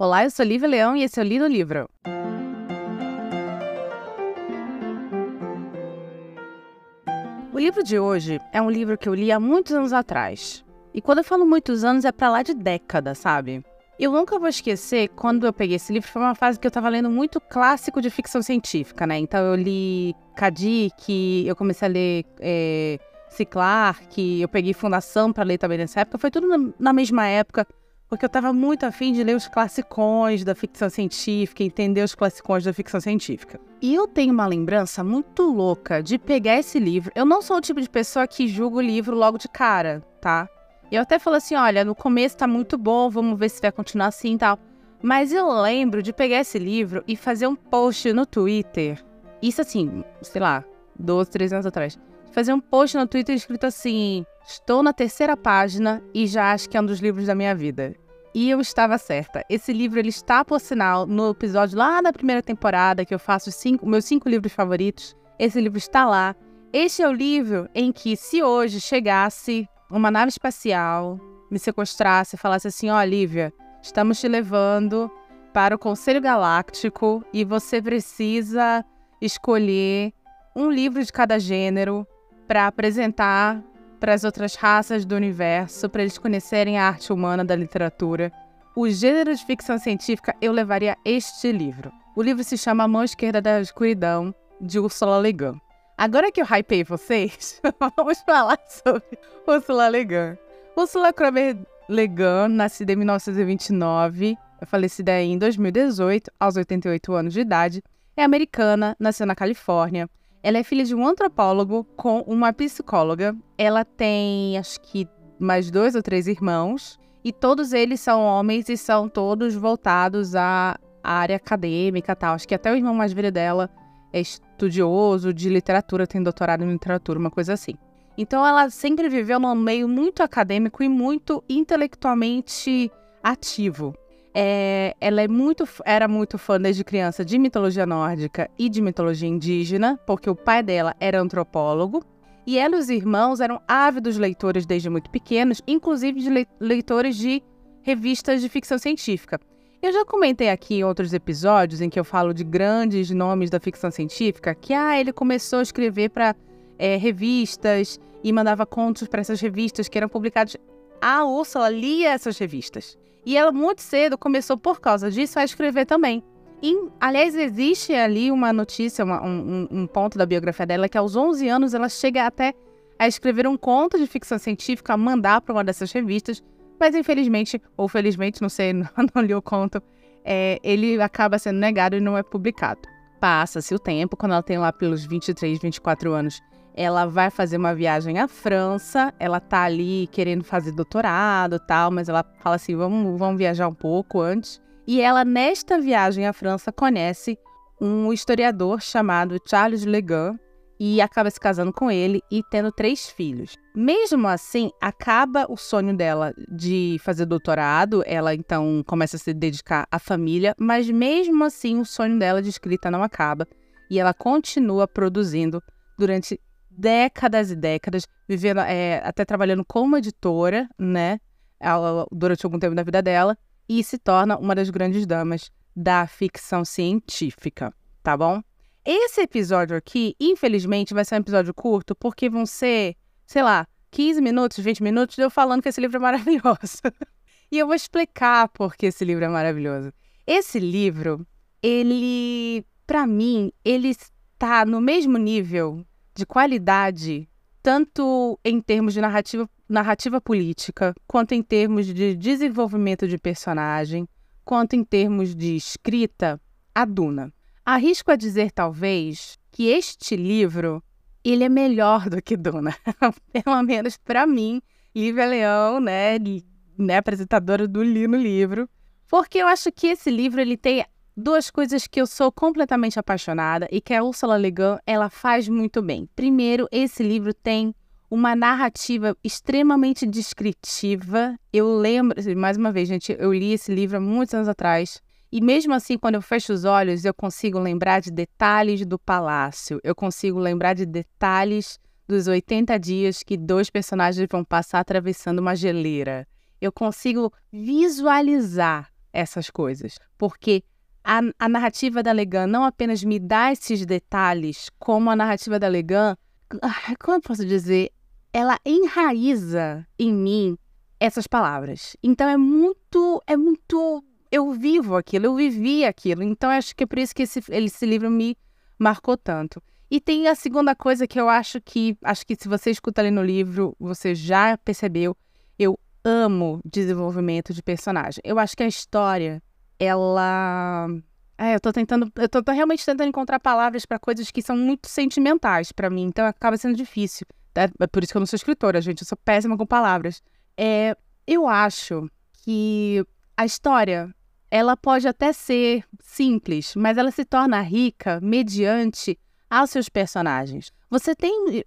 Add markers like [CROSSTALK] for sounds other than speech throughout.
Olá, eu sou Lívia Leão e esse é o Lido Livro. O livro de hoje é um livro que eu li há muitos anos atrás. E quando eu falo muitos anos, é para lá de década, sabe? Eu nunca vou esquecer quando eu peguei esse livro, foi uma fase que eu estava lendo muito clássico de ficção científica, né? Então eu li Kadik, eu comecei a ler é, Clark, eu peguei Fundação para ler também nessa época, foi tudo na mesma época porque eu estava muito afim de ler os classicões da ficção científica, entender os classicões da ficção científica. E eu tenho uma lembrança muito louca de pegar esse livro. Eu não sou o tipo de pessoa que julga o livro logo de cara, tá? Eu até falo assim: olha, no começo tá muito bom, vamos ver se vai continuar assim e tal. Mas eu lembro de pegar esse livro e fazer um post no Twitter. Isso assim, sei lá, 12, 13 anos atrás. Fazer um post no Twitter escrito assim: Estou na terceira página e já acho que é um dos livros da minha vida. E eu estava certa. Esse livro ele está, por sinal, no episódio lá da primeira temporada, que eu faço cinco, meus cinco livros favoritos. Esse livro está lá. Este é o livro em que, se hoje chegasse uma nave espacial, me sequestrasse e falasse assim: Ó, oh, Lívia, estamos te levando para o Conselho Galáctico e você precisa escolher um livro de cada gênero para apresentar para as outras raças do universo, para eles conhecerem a arte humana da literatura. O gênero de ficção científica, eu levaria este livro. O livro se chama A Mão Esquerda da Escuridão, de Ursula Le Guin. Agora que eu hypei vocês, [LAUGHS] vamos falar sobre Ursula Le Guin. Ursula Kromer Le Guin, nascida em 1929, falecida em 2018, aos 88 anos de idade, é americana, nasceu na Califórnia, ela é filha de um antropólogo com uma psicóloga. Ela tem, acho que, mais dois ou três irmãos. E todos eles são homens e são todos voltados à área acadêmica tal. Acho que até o irmão mais velho dela é estudioso de literatura, tem doutorado em literatura, uma coisa assim. Então ela sempre viveu num meio muito acadêmico e muito intelectualmente ativo. É, ela é muito, era muito fã desde criança de mitologia nórdica e de mitologia indígena, porque o pai dela era antropólogo. E ela e os irmãos eram ávidos leitores desde muito pequenos, inclusive de leitores de revistas de ficção científica. Eu já comentei aqui em outros episódios em que eu falo de grandes nomes da ficção científica que ah, ele começou a escrever para é, revistas e mandava contos para essas revistas que eram publicados. A Úrsula lia essas revistas. E ela muito cedo começou por causa disso a escrever também. E, aliás, existe ali uma notícia, uma, um, um, ponto da biografia dela, que aos 11 anos ela chega até a escrever um conto de ficção científica, a mandar para uma dessas revistas, mas infelizmente, ou felizmente, não sei, [LAUGHS] não, não li o conto, é, ele acaba sendo negado e não é publicado. Passa-se o tempo, quando ela tem lá pelos 23, 24 anos, ela vai fazer uma viagem à França, ela tá ali querendo fazer doutorado tal, mas ela fala assim, vamos, vamos viajar um pouco antes. E ela, nesta viagem à França, conhece um historiador chamado Charles Legan e acaba se casando com ele e tendo três filhos. Mesmo assim, acaba o sonho dela de fazer doutorado, ela então começa a se dedicar à família, mas mesmo assim o sonho dela de escrita não acaba e ela continua produzindo durante décadas e décadas, vivendo, é, até trabalhando como editora, né, durante algum tempo da vida dela, e se torna uma das grandes damas da ficção científica, tá bom? Esse episódio aqui, infelizmente, vai ser um episódio curto, porque vão ser, sei lá, 15 minutos, 20 minutos de eu falando que esse livro é maravilhoso. [LAUGHS] e eu vou explicar por que esse livro é maravilhoso. Esse livro, ele, para mim, ele está no mesmo nível de qualidade, tanto em termos de narrativa, narrativa política, quanto em termos de desenvolvimento de personagem, quanto em termos de escrita, a Duna. Arrisco a dizer, talvez, que este livro ele é melhor do que Duna. [LAUGHS] Pelo menos para mim, Lívia Leão, né, né, apresentadora do Li no Livro, porque eu acho que esse livro ele tem duas coisas que eu sou completamente apaixonada e que a Ursula Le Guin ela faz muito bem. Primeiro, esse livro tem uma narrativa extremamente descritiva. Eu lembro, mais uma vez, gente, eu li esse livro há muitos anos atrás. E mesmo assim, quando eu fecho os olhos, eu consigo lembrar de detalhes do palácio. Eu consigo lembrar de detalhes dos 80 dias que dois personagens vão passar atravessando uma geleira. Eu consigo visualizar essas coisas. Porque a, a narrativa da Legan não apenas me dá esses detalhes, como a narrativa da Legan, ah, como eu posso dizer, ela enraiza em mim essas palavras. Então é muito, é muito, eu vivo aquilo, eu vivi aquilo. Então acho que é por isso que esse, esse livro me marcou tanto. E tem a segunda coisa que eu acho que, acho que se você escuta ali no livro, você já percebeu, eu amo desenvolvimento de personagem. Eu acho que a história, ela é, eu tô tentando, eu tô, tô realmente tentando encontrar palavras para coisas que são muito sentimentais para mim, então acaba sendo difícil. É, é por isso que eu não sou escritora, gente, eu sou péssima com palavras. É, eu acho que a história, ela pode até ser simples, mas ela se torna rica mediante aos seus personagens. Você tem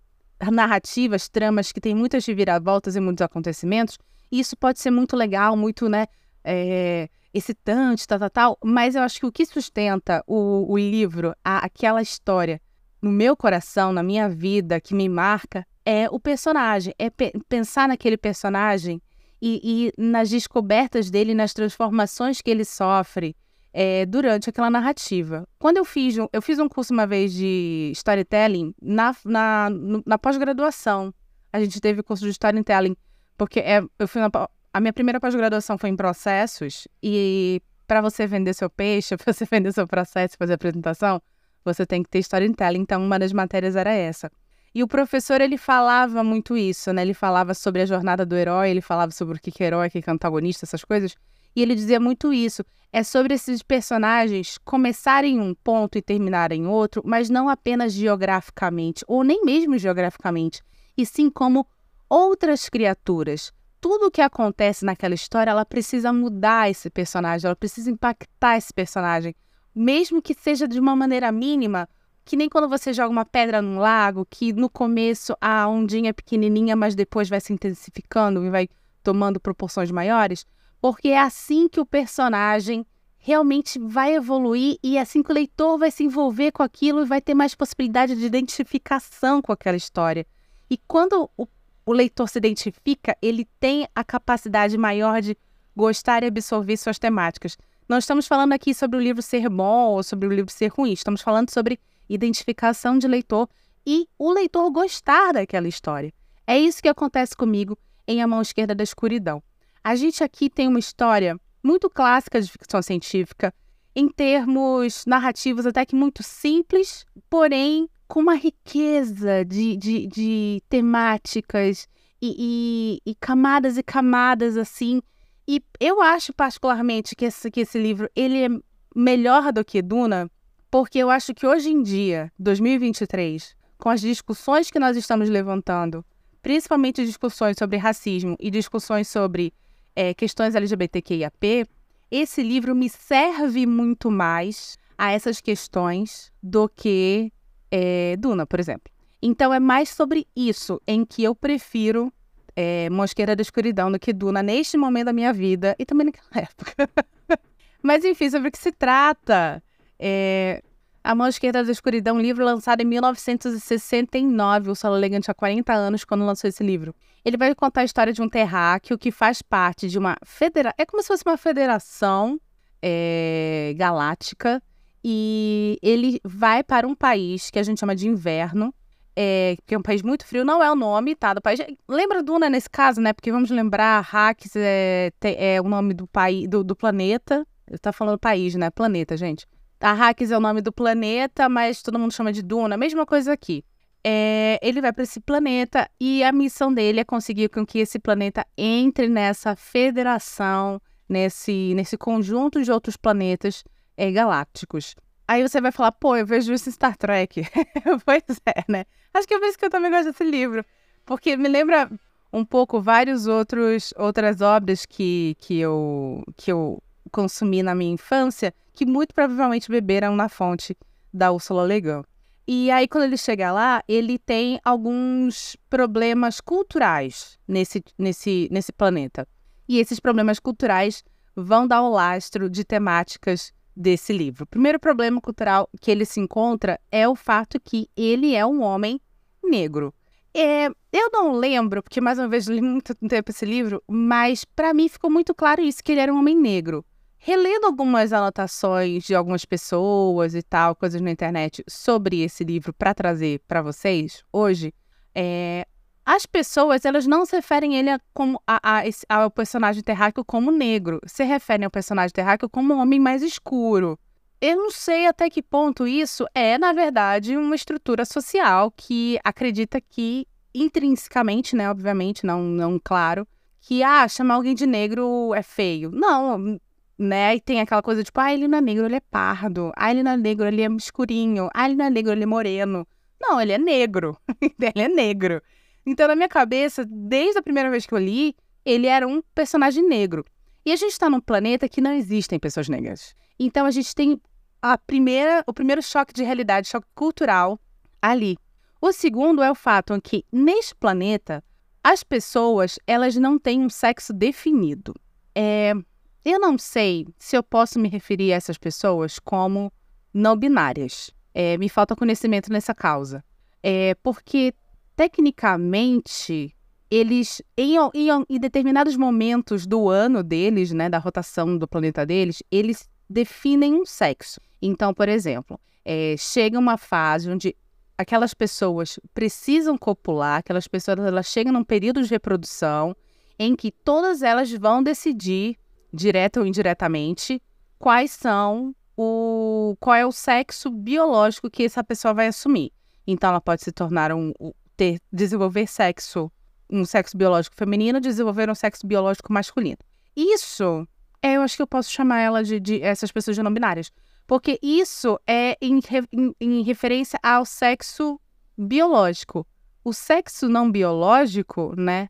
narrativas, tramas que têm muitas reviravoltas e muitos acontecimentos, e isso pode ser muito legal, muito, né, é, excitante, tal, tal, tal, mas eu acho que o que sustenta o, o livro, a, aquela história no meu coração, na minha vida, que me marca, é o personagem, é pe pensar naquele personagem e, e, nas descobertas dele, nas transformações que ele sofre é, durante aquela narrativa. Quando eu fiz, um, eu fiz um curso uma vez de storytelling na, na, na pós-graduação. A gente teve curso de storytelling, porque é, eu fui na, a minha primeira pós-graduação foi em processos e para você vender seu peixe, [LAUGHS] para você vender seu processo, fazer apresentação, você tem que ter storytelling. Então, uma das matérias era essa. E o professor, ele falava muito isso, né? Ele falava sobre a jornada do herói, ele falava sobre o que é herói, o que é antagonista, essas coisas. E ele dizia muito isso. É sobre esses personagens começarem em um ponto e terminarem em outro, mas não apenas geograficamente, ou nem mesmo geograficamente, e sim como outras criaturas, tudo o que acontece naquela história, ela precisa mudar esse personagem, ela precisa impactar esse personagem, mesmo que seja de uma maneira mínima, que nem quando você joga uma pedra num lago, que no começo a ondinha é pequenininha, mas depois vai se intensificando e vai tomando proporções maiores, porque é assim que o personagem realmente vai evoluir e é assim que o leitor vai se envolver com aquilo e vai ter mais possibilidade de identificação com aquela história. E quando o o leitor se identifica, ele tem a capacidade maior de gostar e absorver suas temáticas. Não estamos falando aqui sobre o livro ser bom ou sobre o livro ser ruim, estamos falando sobre identificação de leitor e o leitor gostar daquela história. É isso que acontece comigo em A Mão Esquerda da Escuridão. A gente aqui tem uma história muito clássica de ficção científica, em termos narrativos até que muito simples, porém com uma riqueza de, de, de temáticas e, e, e, camadas e camadas assim. E eu acho particularmente que esse, que esse livro ele é melhor do que Duna, porque eu acho que hoje em dia, 2023, com as discussões que nós estamos levantando, principalmente discussões sobre racismo e discussões sobre é, questões LGBTQIAP, esse livro me serve muito mais a essas questões do que é, Duna, por exemplo. Então é mais sobre isso em que eu prefiro é, Mosqueira da Escuridão do que Duna neste momento da minha vida e também naquela [LAUGHS] época. Mas enfim, sobre o que se trata. É, a Mosqueira da Escuridão, um livro lançado em 1969. O Solo Legan tinha 40 anos quando lançou esse livro. Ele vai contar a história de um terráqueo que faz parte de uma federação. É como se fosse uma federação é, galáctica e ele vai para um país que a gente chama de inverno, é, que é um país muito frio, não é o nome, tá? Do país. Lembra Duna nesse caso, né? Porque vamos lembrar, Hax é, é o nome do país, do, do planeta. Eu tá falando país, né? Planeta, gente. A Hax é o nome do planeta, mas todo mundo chama de Duna. Mesma coisa aqui. É, ele vai para esse planeta e a missão dele é conseguir com que esse planeta entre nessa federação, nesse, nesse conjunto de outros planetas é, galácticos. Aí você vai falar, pô, eu vejo isso em Star Trek. [LAUGHS] pois é, né? Acho que é por isso que eu também gosto desse livro. Porque me lembra um pouco vários outros outras obras que, que, eu, que eu consumi na minha infância, que muito provavelmente beberam na fonte da Ursula Le. E aí, quando ele chega lá, ele tem alguns problemas culturais nesse, nesse, nesse planeta. E esses problemas culturais vão dar o lastro de temáticas desse livro. O primeiro problema cultural que ele se encontra é o fato que ele é um homem negro. É, eu não lembro, porque mais uma vez li muito tempo esse livro, mas para mim ficou muito claro isso, que ele era um homem negro. relendo algumas anotações de algumas pessoas e tal, coisas na internet sobre esse livro para trazer para vocês hoje, é, as pessoas elas não se referem ele como a, a, ao personagem terráqueo como negro, se referem ao personagem terráqueo como um homem mais escuro. Eu não sei até que ponto isso é, na verdade, uma estrutura social que acredita que intrinsecamente, né, obviamente, não, não claro, que ah, chamar alguém de negro é feio. Não, né? E tem aquela coisa tipo, ah, ele não é negro, ele é pardo. Ah, ele não é negro, ele é escurinho. Ah, ele não é negro, ele é moreno. Não, ele é negro. [LAUGHS] ele é negro. Então, na minha cabeça, desde a primeira vez que eu li, ele era um personagem negro. E a gente está num planeta que não existem pessoas negras. Então, a gente tem a primeira, o primeiro choque de realidade, choque cultural ali. O segundo é o fato que, neste planeta, as pessoas elas não têm um sexo definido. É, eu não sei se eu posso me referir a essas pessoas como não binárias. É, me falta conhecimento nessa causa. É, porque, tecnicamente, eles, em, em, em, determinados momentos do ano deles, né, da rotação do planeta deles, eles definem um sexo. Então, por exemplo, é, chega uma fase onde aquelas pessoas precisam copular, aquelas pessoas elas chegam num período de reprodução em que todas elas vão decidir direta ou indiretamente, quais são o qual é o sexo biológico que essa pessoa vai assumir. Então ela pode se tornar um ter desenvolver sexo, um sexo biológico feminino, desenvolver um sexo biológico masculino. Isso, é, eu acho que eu posso chamar ela de, de essas pessoas de não binárias, porque isso é em, em, em referência ao sexo biológico. O sexo não biológico, né,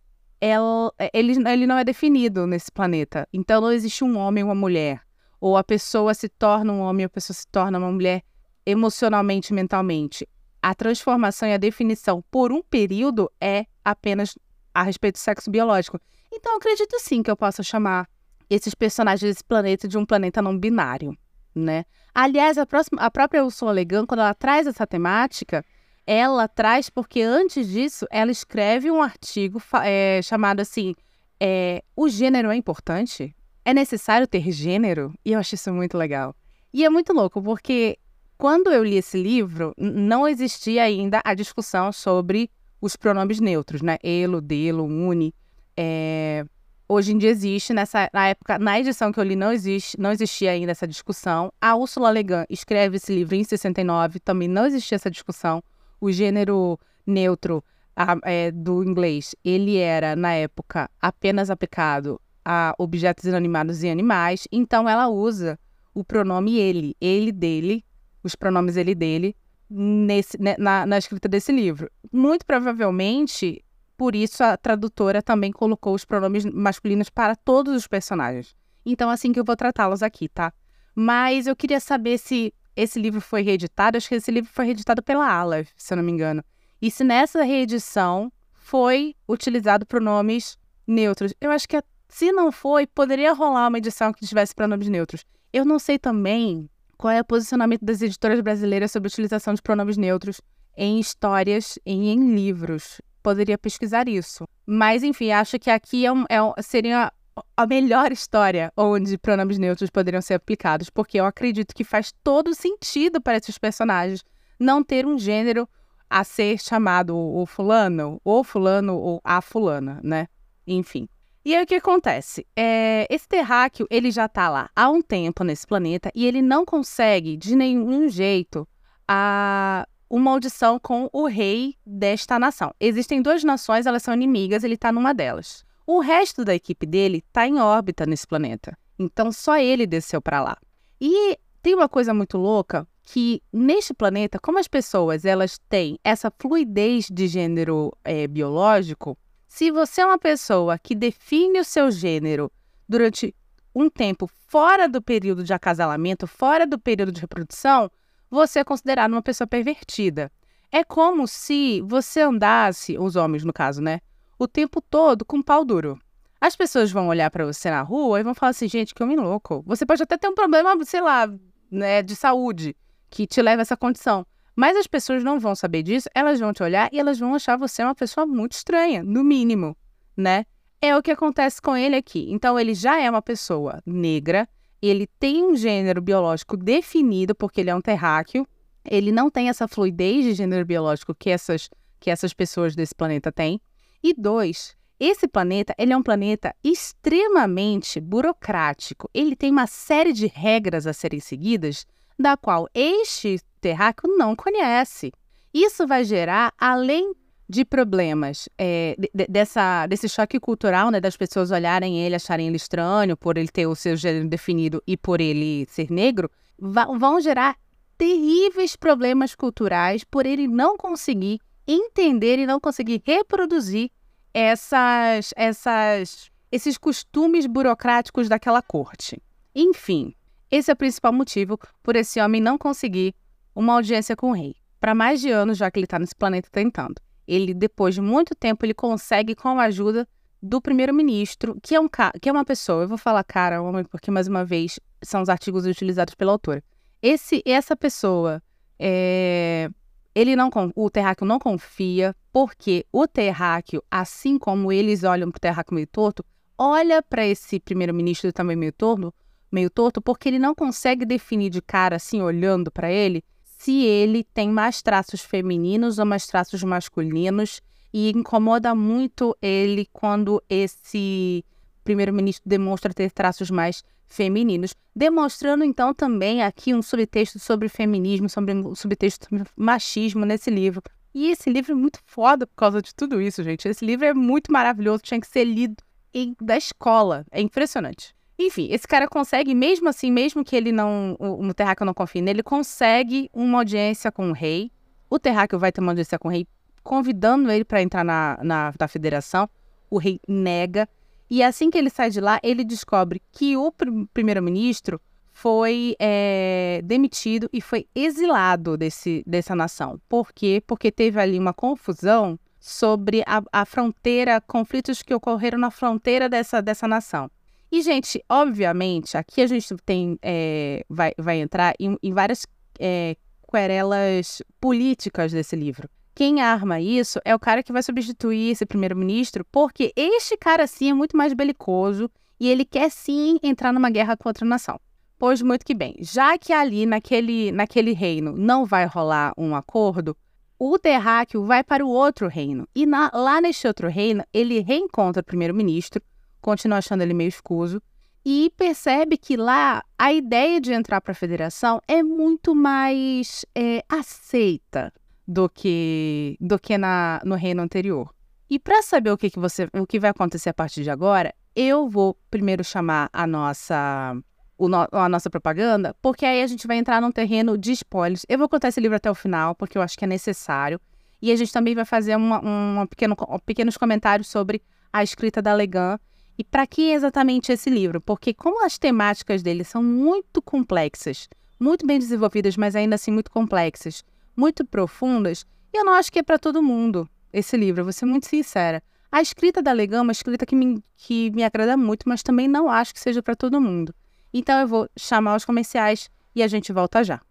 ele, ele não é definido nesse planeta. Então não existe um homem e uma mulher. Ou a pessoa se torna um homem ou a pessoa se torna uma mulher emocionalmente, mentalmente. A transformação e a definição por um período é apenas a respeito do sexo biológico. Então, acredito sim que eu possa chamar esses personagens desse planeta de um planeta não binário, né? Aliás, a, próxima, a própria Ursula Le Guin, quando ela traz essa temática, ela traz, porque antes disso, ela escreve um artigo é, chamado assim: é, O gênero é importante? É necessário ter gênero? E eu acho isso muito legal. E é muito louco, porque quando eu li esse livro, não existia ainda a discussão sobre os pronomes neutros, né? Elo, delo, uni. É... Hoje em dia existe, nessa, na época, na edição que eu li, não, existe, não existia ainda essa discussão. A Ursula Le Guin escreve esse livro em 69, também não existia essa discussão o gênero neutro a, é, do inglês, ele era, na época, apenas aplicado a objetos inanimados e animais, então ela usa o pronome ele, ele dele, os pronomes ele dele, nesse, né, na, na escrita desse livro. Muito provavelmente, por isso a tradutora também colocou os pronomes masculinos para todos os personagens. Então, assim que eu vou tratá-los aqui, tá? Mas eu queria saber se esse livro foi reeditado, acho que esse livro foi reeditado pela Aleph, se eu não me engano. E se nessa reedição foi utilizado pronomes neutros, eu acho que se não foi, poderia rolar uma edição que tivesse pronomes neutros. Eu não sei também qual é o posicionamento das editoras brasileiras sobre a utilização de pronomes neutros em histórias e em livros. Poderia pesquisar isso. Mas, enfim, acho que aqui é um, é um, seria a melhor história onde pronomes neutros poderiam ser aplicados, porque eu acredito que faz todo sentido para esses personagens não ter um gênero a ser chamado o fulano, ou fulano, ou a fulana, né? Enfim. E aí o que acontece? É, esse terráqueo, ele já está lá há um tempo nesse planeta e ele não consegue, de nenhum jeito, a, uma audição com o rei desta nação. Existem duas nações, elas são inimigas, ele está numa delas. O resto da equipe dele está em órbita nesse planeta. Então só ele desceu para lá. E tem uma coisa muito louca que neste planeta, como as pessoas elas têm essa fluidez de gênero é, biológico, se você é uma pessoa que define o seu gênero durante um tempo fora do período de acasalamento, fora do período de reprodução, você é considerado uma pessoa pervertida. É como se você andasse, os homens no caso, né? o tempo todo com pau duro. As pessoas vão olhar para você na rua e vão falar assim, gente, que homem louco. Você pode até ter um problema, sei lá, né, de saúde que te leva a essa condição. Mas as pessoas não vão saber disso, elas vão te olhar e elas vão achar você uma pessoa muito estranha, no mínimo, né? É o que acontece com ele aqui. Então ele já é uma pessoa negra, ele tem um gênero biológico definido, porque ele é um terráqueo, ele não tem essa fluidez de gênero biológico que essas, que essas pessoas desse planeta têm. E dois, esse planeta ele é um planeta extremamente burocrático. Ele tem uma série de regras a serem seguidas, da qual este terráqueo não conhece. Isso vai gerar, além de problemas é, de, dessa, desse choque cultural, né, das pessoas olharem ele, acharem ele estranho por ele ter o seu gênero definido e por ele ser negro, vão gerar terríveis problemas culturais por ele não conseguir entender e não conseguir reproduzir essas, essas, esses costumes burocráticos daquela corte. Enfim, esse é o principal motivo por esse homem não conseguir uma audiência com o rei. Para mais de anos, já que ele está nesse planeta tentando ele depois de muito tempo ele consegue com a ajuda do primeiro-ministro, que é um que é uma pessoa, eu vou falar cara, homem, porque mais uma vez são os artigos utilizados pela autora. Esse essa pessoa é, ele não o terráqueo não confia, porque o terráqueo, assim como eles olham para o terráqueo meio torto, olha para esse primeiro-ministro também meio torto, meio torto, porque ele não consegue definir de cara assim olhando para ele se ele tem mais traços femininos ou mais traços masculinos e incomoda muito ele quando esse primeiro-ministro demonstra ter traços mais femininos, demonstrando então também aqui um subtexto sobre feminismo, sobre um subtexto sobre machismo nesse livro. E esse livro é muito foda por causa de tudo isso, gente. Esse livro é muito maravilhoso, tinha que ser lido em, da escola. É impressionante. Enfim, esse cara consegue, mesmo assim, mesmo que ele não. O, o Terráqueo não confie nele, ele consegue uma audiência com o rei. O Terráqueo vai ter uma audiência com o rei, convidando ele para entrar na, na, na federação. O rei nega. E assim que ele sai de lá, ele descobre que o pr primeiro-ministro foi é, demitido e foi exilado desse, dessa nação. Por quê? Porque teve ali uma confusão sobre a, a fronteira, conflitos que ocorreram na fronteira dessa, dessa nação. E, gente, obviamente, aqui a gente tem é, vai, vai entrar em, em várias é, querelas políticas desse livro. Quem arma isso é o cara que vai substituir esse primeiro-ministro, porque este cara, sim, é muito mais belicoso e ele quer, sim, entrar numa guerra contra a nação. Pois muito que bem, já que ali naquele, naquele reino não vai rolar um acordo, o terráqueo vai para o outro reino. E na, lá neste outro reino, ele reencontra o primeiro-ministro, continua achando ele meio escuso, e percebe que lá a ideia de entrar para a federação é muito mais é, aceita do que do que na, no reino anterior. E para saber o que, que você o que vai acontecer a partir de agora, eu vou primeiro chamar a nossa no, a nossa propaganda, porque aí a gente vai entrar num terreno de spoilers. Eu vou contar esse livro até o final, porque eu acho que é necessário. E a gente também vai fazer uma, uma pequeno, pequenos comentários sobre a escrita da Legan e para que exatamente esse livro? Porque como as temáticas dele são muito complexas, muito bem desenvolvidas, mas ainda assim muito complexas, muito profundas, eu não acho que é para todo mundo esse livro, vou ser muito sincera. A escrita da Legama é uma escrita que me, que me agrada muito, mas também não acho que seja para todo mundo. Então eu vou chamar os comerciais e a gente volta já.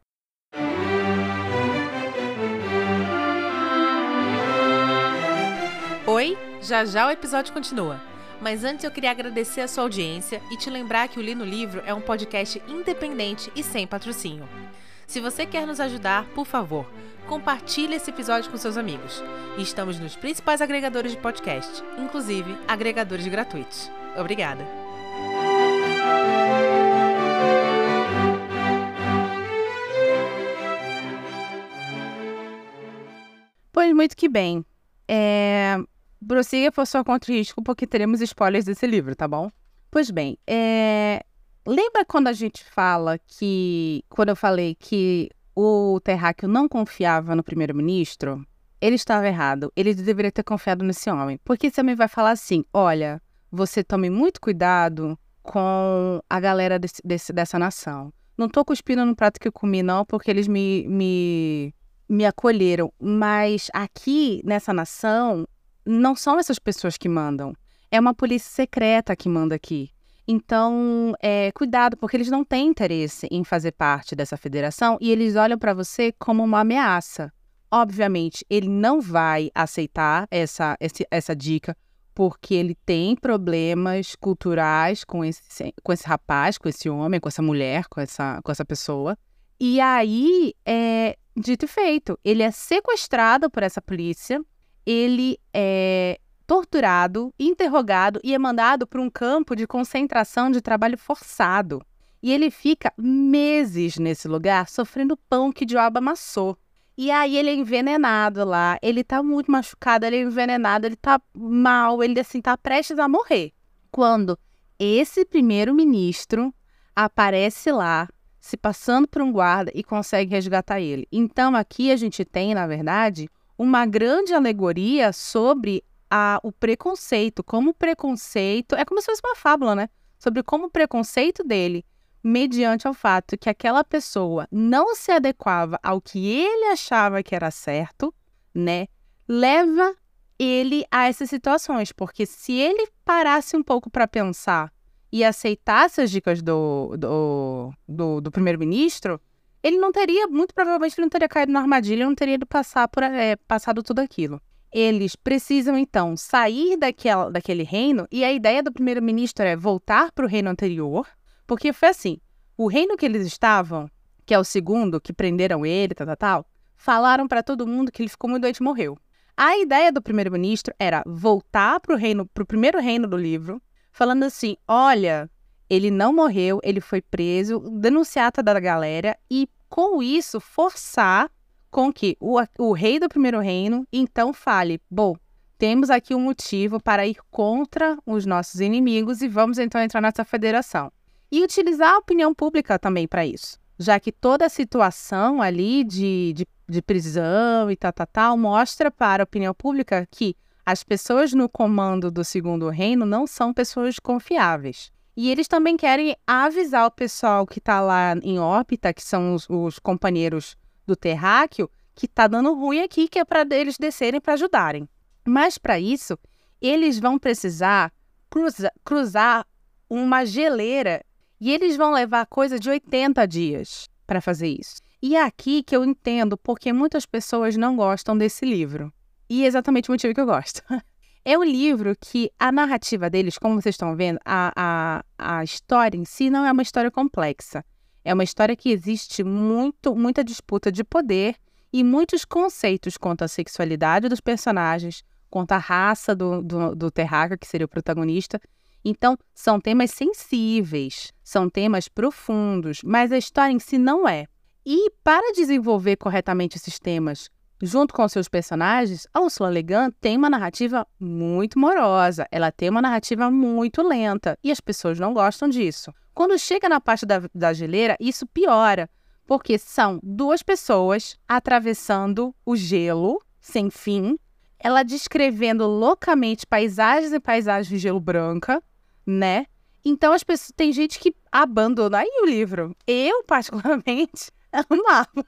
Oi, já já o episódio continua. Mas antes eu queria agradecer a sua audiência e te lembrar que o Li no Livro é um podcast independente e sem patrocínio. Se você quer nos ajudar, por favor, compartilhe esse episódio com seus amigos. Estamos nos principais agregadores de podcast, inclusive agregadores gratuitos. Obrigada! Pois muito que bem. É, prossiga por sua conta e risco, porque teremos spoilers desse livro, tá bom? Pois bem, é... lembra quando a gente fala que. Quando eu falei que o Terráqueo não confiava no primeiro-ministro? Ele estava errado. Ele deveria ter confiado nesse homem. Porque esse homem vai falar assim: olha, você tome muito cuidado com a galera desse, desse, dessa nação. Não tô cuspindo no prato que eu comi, não, porque eles me, me, me acolheram. Mas aqui, nessa nação, não são essas pessoas que mandam. É uma polícia secreta que manda aqui. Então, é, cuidado, porque eles não têm interesse em fazer parte dessa federação e eles olham para você como uma ameaça. Obviamente, ele não vai aceitar essa, essa, essa dica. porque ele tem problemas culturais com esse, com esse rapaz, com esse homem, com essa mulher, com essa, com essa pessoa. E aí, é, dito e feito, ele é sequestrado por essa polícia, ele é torturado, interrogado e é mandado para um campo de concentração de trabalho forçado. E ele fica meses nesse lugar sofrendo pão que diabo amassou. E aí ele é envenenado lá, ele tá muito machucado, ele é envenenado, ele tá mal, ele assim tá prestes a morrer. Quando esse primeiro-ministro aparece lá, se passando por um guarda e consegue resgatar ele. Então aqui a gente tem, na verdade, uma grande alegoria sobre a, o preconceito, como o preconceito, é como se fosse uma fábula, né? Sobre como o preconceito dele mediante ao fato que aquela pessoa não se adequava ao que ele achava que era certo, né? Leva ele a essas situações, porque se ele parasse um pouco para pensar e aceitasse as dicas do, do, do, do primeiro-ministro, ele não teria, muito provavelmente, ele não teria caído na armadilha, não teria passar por, é, passado tudo aquilo. Eles precisam, então, sair daquela, daquele reino, e a ideia do primeiro-ministro é voltar para o reino anterior, porque foi assim: o reino que eles estavam, que é o segundo, que prenderam ele, tal, tal, tal, falaram para todo mundo que ele ficou muito doente e morreu. A ideia do primeiro-ministro era voltar para o para o primeiro reino do livro, falando assim: olha, ele não morreu, ele foi preso, denunciata da galera e com isso forçar com que o, o rei do primeiro reino então fale: bom, temos aqui um motivo para ir contra os nossos inimigos e vamos então entrar nessa federação e utilizar a opinião pública também para isso, já que toda a situação ali de, de, de prisão e tal, tal, tal, mostra para a opinião pública que as pessoas no comando do Segundo Reino não são pessoas confiáveis. E eles também querem avisar o pessoal que está lá em órbita, que são os, os companheiros do terráqueo, que está dando ruim aqui, que é para eles descerem para ajudarem. Mas para isso, eles vão precisar cruza, cruzar uma geleira e eles vão levar coisa de 80 dias para fazer isso. E é aqui que eu entendo porque muitas pessoas não gostam desse livro. E é exatamente o motivo que eu gosto. [LAUGHS] É um livro que a narrativa deles, como vocês estão vendo, a, a, a história em si não é uma história complexa. É uma história que existe muito, muita disputa de poder e muitos conceitos quanto à sexualidade dos personagens, quanto à raça do, do, do terráqueo, que seria o protagonista, então, são temas sensíveis, são temas profundos, mas a história em si não é. E para desenvolver corretamente esses temas, junto com seus personagens, a Ursula Le Guin tem uma narrativa muito morosa, ela tem uma narrativa muito lenta, e as pessoas não gostam disso. Quando chega na parte da, da geleira, isso piora, porque são duas pessoas atravessando o gelo sem fim, ela descrevendo loucamente paisagens e paisagens de gelo branca, né? Então as pessoas tem gente que abandona aí o livro. Eu particularmente [LAUGHS] amava.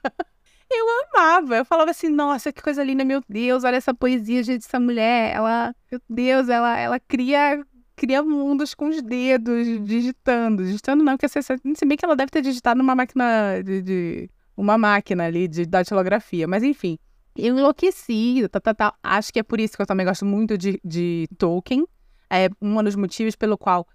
Eu amava. Eu falava assim, nossa, que coisa linda, meu Deus, olha essa poesia, gente, essa mulher, ela, meu Deus, ela, ela cria cria mundos com os dedos, digitando. Digitando não, porque se bem que ela deve ter digitado numa máquina de, de uma máquina ali de datilografia, mas enfim. Eu enlouqueci, tá, tá, tá. acho que é por isso que eu também gosto muito de, de Tolkien, é um dos motivos pelo qual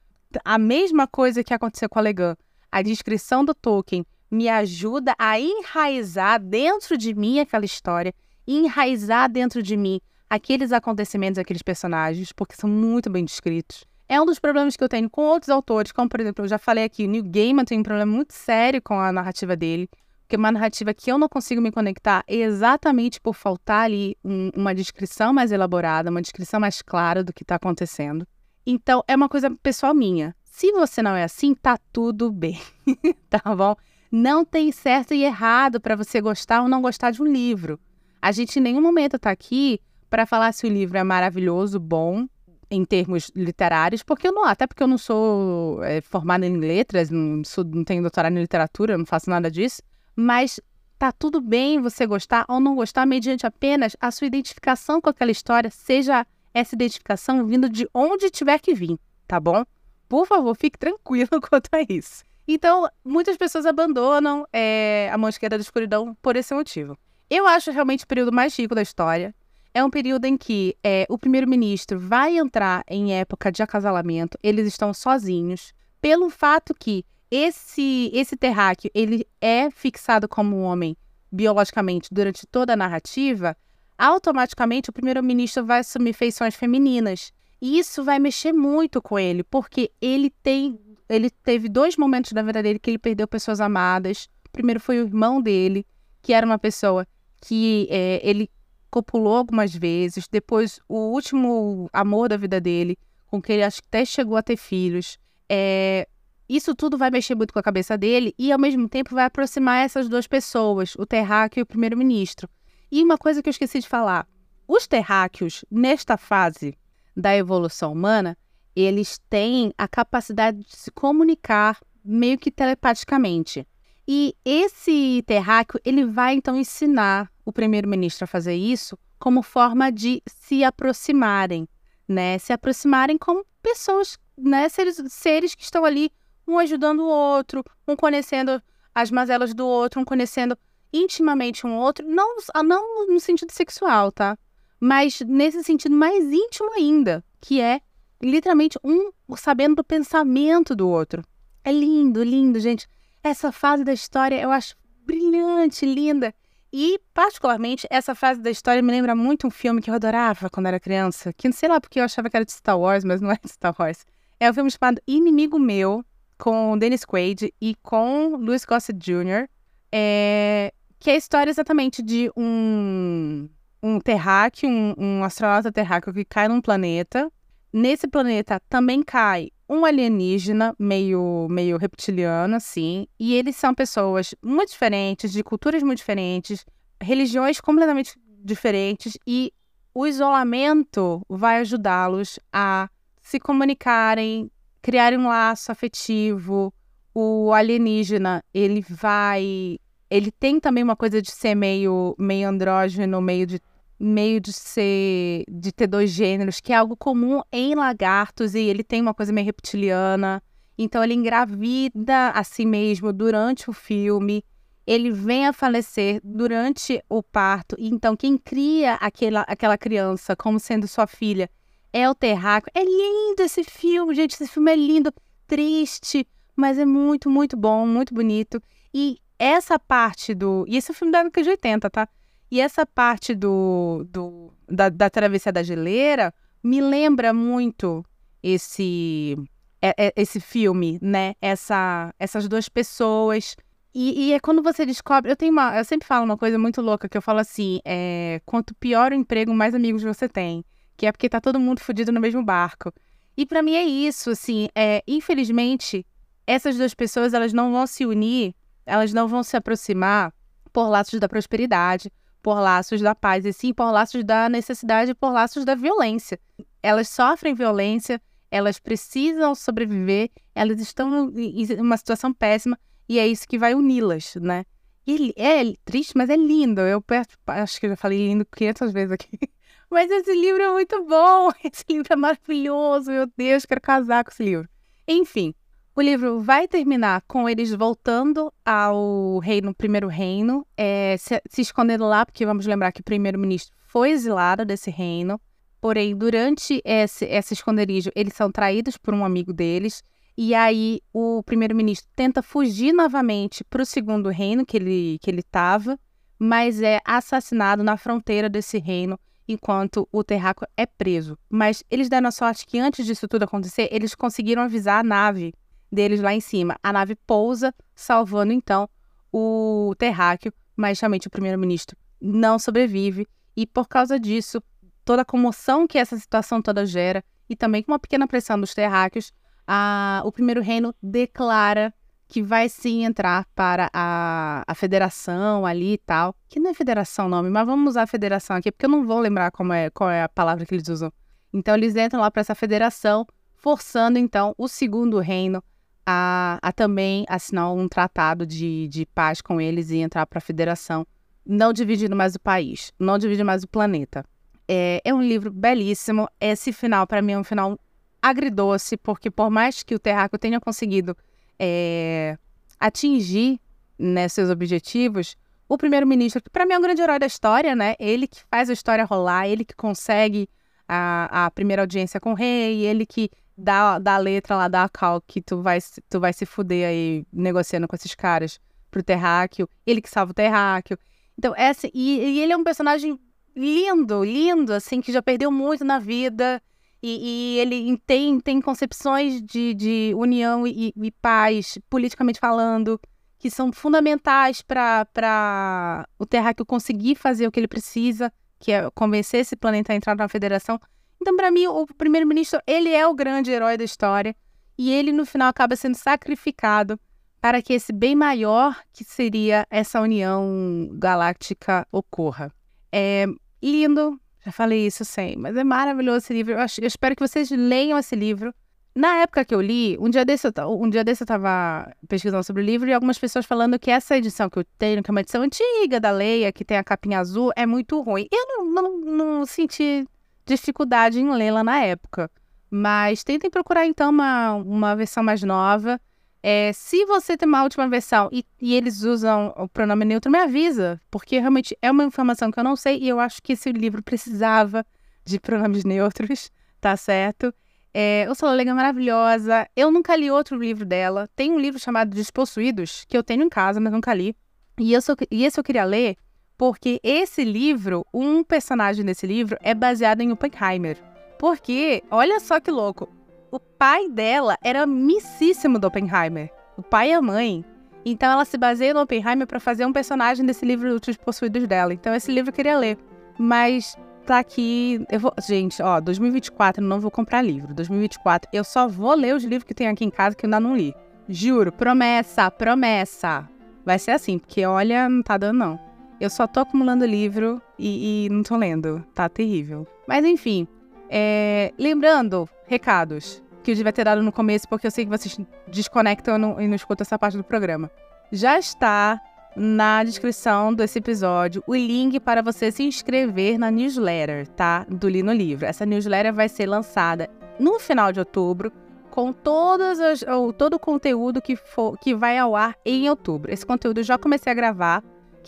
a mesma coisa que aconteceu com a Legan, a descrição do Tolkien me ajuda a enraizar dentro de mim aquela história, enraizar dentro de mim aqueles acontecimentos, aqueles personagens, porque são muito bem descritos. É um dos problemas que eu tenho com outros autores, como por exemplo, eu já falei aqui, o Neil Gaiman tem um problema muito sério com a narrativa dele, que é uma narrativa que eu não consigo me conectar exatamente por faltar ali um, uma descrição mais elaborada, uma descrição mais clara do que está acontecendo. Então, é uma coisa pessoal minha. Se você não é assim, tá tudo bem, [LAUGHS] tá bom? Não tem certo e errado para você gostar ou não gostar de um livro. A gente em nenhum momento está aqui para falar se o livro é maravilhoso, bom, em termos literários, porque eu não, até porque eu não sou é, formada em letras, não, sou, não tenho doutorado em literatura, não faço nada disso mas tá tudo bem você gostar ou não gostar mediante apenas a sua identificação com aquela história, seja essa identificação vindo de onde tiver que vir, tá bom? Por favor, fique tranquilo [LAUGHS] quanto a isso. Então, muitas pessoas abandonam é, a mão esquerda da escuridão por esse motivo. Eu acho realmente o período mais rico da história. É um período em que é, o primeiro-ministro vai entrar em época de acasalamento, eles estão sozinhos, pelo fato que esse, esse terráqueo ele é fixado como um homem biologicamente durante toda a narrativa, automaticamente o primeiro-ministro vai assumir feições femininas. E isso vai mexer muito com ele, porque ele tem. Ele teve dois momentos da vida dele que ele perdeu pessoas amadas. O primeiro foi o irmão dele, que era uma pessoa que é, ele copulou algumas vezes. Depois, o último amor da vida dele, com quem ele acho que até chegou a ter filhos. É, isso tudo vai mexer muito com a cabeça dele e, ao mesmo tempo, vai aproximar essas duas pessoas, o terráqueo e o primeiro-ministro. E uma coisa que eu esqueci de falar: os terráqueos, nesta fase da evolução humana, eles têm a capacidade de se comunicar meio que telepaticamente. E esse terráqueo, ele vai então ensinar o primeiro-ministro a fazer isso como forma de se aproximarem, né? Se aproximarem como pessoas, né? Seres, seres que estão ali, um ajudando o outro, um conhecendo as mazelas do outro, um conhecendo intimamente um outro, não, não no sentido sexual, tá? Mas nesse sentido mais íntimo ainda, que é literalmente um sabendo do pensamento do outro. É lindo, lindo, gente. Essa fase da história eu acho brilhante, linda. E, particularmente, essa fase da história me lembra muito um filme que eu adorava quando era criança, que não sei lá porque eu achava que era de Star Wars, mas não é de Star Wars. É um filme chamado Inimigo Meu, com Dennis Quaid e com Louis Gossett Jr., é... que é a história exatamente de um um terráqueo, um, um astronauta terráqueo que cai num planeta. Nesse planeta também cai um alienígena meio, meio reptiliano, assim, e eles são pessoas muito diferentes, de culturas muito diferentes, religiões completamente diferentes, e o isolamento vai ajudá-los a se comunicarem, criarem um laço afetivo. O alienígena, ele vai ele tem também uma coisa de ser meio, meio andrógeno, meio de, meio de ser. de ter dois gêneros, que é algo comum em lagartos, e ele tem uma coisa meio reptiliana. Então ele engravida a si mesmo durante o filme. Ele vem a falecer durante o parto. Então, quem cria aquela, aquela criança como sendo sua filha é o terráqueo. É lindo esse filme, gente. Esse filme é lindo, triste, mas é muito, muito bom, muito bonito. E essa parte do. E esse é um filme da década de 80, tá? E essa parte do, do da, da travessia da geleira me lembra muito esse é, é, esse filme, né? Essa, essas duas pessoas. E, e, é quando você descobre. Eu tenho uma. Eu sempre falo uma coisa muito louca que eu falo assim: é, quanto pior o emprego, mais amigos você tem. Que é porque tá todo mundo fudido no mesmo barco. E para mim é isso, assim. É, infelizmente, essas duas pessoas elas não vão se unir elas não vão se aproximar por laços da prosperidade, por laços da paz, e sim por laços da necessidade, por laços da violência. Elas sofrem violência, elas precisam sobreviver, elas estão em uma situação péssima e é isso que vai uni-las, né? E é triste, mas é lindo. Eu acho que eu já falei lindo 500 vezes aqui. [LAUGHS] Mas esse livro é muito bom. [LAUGHS] Esse livro é maravilhoso. Meu Deus, quero casar com esse livro. Enfim, o livro vai terminar com eles voltando ao reino, primeiro reino, é, se, se escondendo lá, porque vamos lembrar que o primeiro-ministro foi exilado desse reino. Porém, durante esse, esse esconderijo, eles são traídos por um amigo deles. E aí, o primeiro-ministro tenta fugir novamente para o segundo reino que ele que ele estava, mas é assassinado na fronteira desse reino enquanto o terraco é preso. Mas eles deram a sorte que antes disso tudo acontecer, eles conseguiram avisar a nave deles lá em cima. A nave pousa, salvando então o terráqueo, mas realmente o primeiro-ministro não sobrevive. E por causa disso, toda a comoção que essa situação toda gera, e também com uma pequena pressão dos terráqueos, a, o primeiro reino declara que vai sim entrar para a, a federação ali e tal. Que não é federação o nome, mas vamos usar federação aqui, porque eu não vou lembrar como é, qual é a palavra que eles usam. Então eles entram lá para essa federação, forçando então o segundo reino a, a também assinar um tratado de, de paz com eles e entrar para a federação, não dividindo mais o país, não dividindo mais o planeta. É, é um livro belíssimo. Esse final, para mim, é um final agridoce, porque por mais que o Terráqueo tenha conseguido é, atingir né, seus objetivos, o primeiro-ministro, que para mim é um grande herói da história, né? Ele que faz a história rolar, ele que consegue a, a primeira audiência com o rei, ele que dá, dá a letra lá, dá a cal que tu vai, tu vai se fuder aí negociando com esses caras pro terráqueo, ele que salva o terráqueo. Então, essa, e, e ele é um personagem lindo, lindo, assim, que já perdeu muito na vida. E, e ele tem, tem concepções de, de união e, e paz, politicamente falando, que são fundamentais para o terráqueo conseguir fazer o que ele precisa, que é convencer esse planeta a entrar na federação. Então, para mim, o primeiro-ministro, ele é o grande herói da história e ele, no final, acaba sendo sacrificado para que esse bem maior, que seria essa união galáctica, ocorra. É lindo, já falei isso sem, mas é maravilhoso esse livro. Eu, acho, eu espero que vocês leiam esse livro. Na época que eu li, um dia desse eu, um dia desse eu tava pesquisando sobre o livro e algumas pessoas falando que essa edição que eu tenho, que é uma edição antiga da Leia, que tem a capinha azul, é muito ruim. Eu não, não, não senti dificuldade em lê-la na época. Mas tentem procurar então uma, uma versão mais nova. É, se você tem uma última versão e, e, eles usam o pronome neutro, me avisa, porque realmente é uma informação que eu não sei e eu acho que esse livro precisava de pronomes neutros, [LAUGHS] tá certo? É, Ursula Le Guin é maravilhosa. Eu nunca li outro livro dela. Tem um livro chamado Despossuídos, que eu tenho em casa, mas nunca li. E, eu só, e esse eu queria ler porque esse livro, um personagem desse livro, é baseado em Oppenheimer. Porque, olha só que louco, o pai dela era amicíssimo do Oppenheimer. O pai e a mãe. Então ela se baseia no Oppenheimer para fazer um personagem desse livro dos possuídos dela. Então esse livro eu queria ler. Mas tá aqui. Eu vou, gente, ó, 2024 eu não vou comprar livro. 2024 eu só vou ler os livros que tem aqui em casa que eu ainda não li. Juro, promessa, promessa. Vai ser assim, porque olha, não tá dando não. Eu só tô acumulando livro e, e não tô lendo. Tá terrível. Mas enfim, é... lembrando, recados que eu devia ter dado no começo, porque eu sei que vocês desconectam e não, e não escutam essa parte do programa. Já está na descrição desse episódio o link para você se inscrever na newsletter, tá? Do Lino Livro. Essa newsletter vai ser lançada no final de outubro, com todas as, todo o conteúdo que, for, que vai ao ar em outubro. Esse conteúdo eu já comecei a gravar,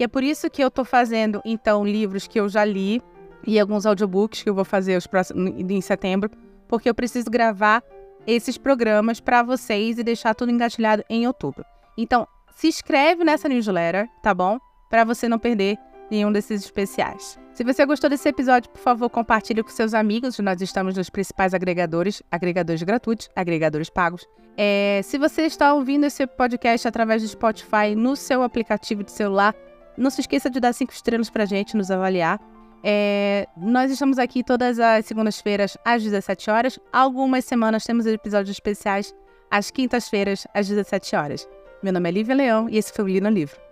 é por isso que eu estou fazendo, então, livros que eu já li e alguns audiobooks que eu vou fazer os próximos, em setembro, porque eu preciso gravar esses programas para vocês e deixar tudo engatilhado em outubro. Então, se inscreve nessa newsletter, tá bom? Para você não perder nenhum desses especiais. Se você gostou desse episódio, por favor, compartilhe com seus amigos. Nós estamos nos principais agregadores, agregadores gratuitos, agregadores pagos. É, se você está ouvindo esse podcast através do Spotify no seu aplicativo de celular, não se esqueça de dar cinco estrelas para gente, nos avaliar. É, nós estamos aqui todas as segundas-feiras às 17 horas. Algumas semanas temos episódios especiais às quintas-feiras às 17 horas. Meu nome é Lívia Leão e esse foi o Li no Livro.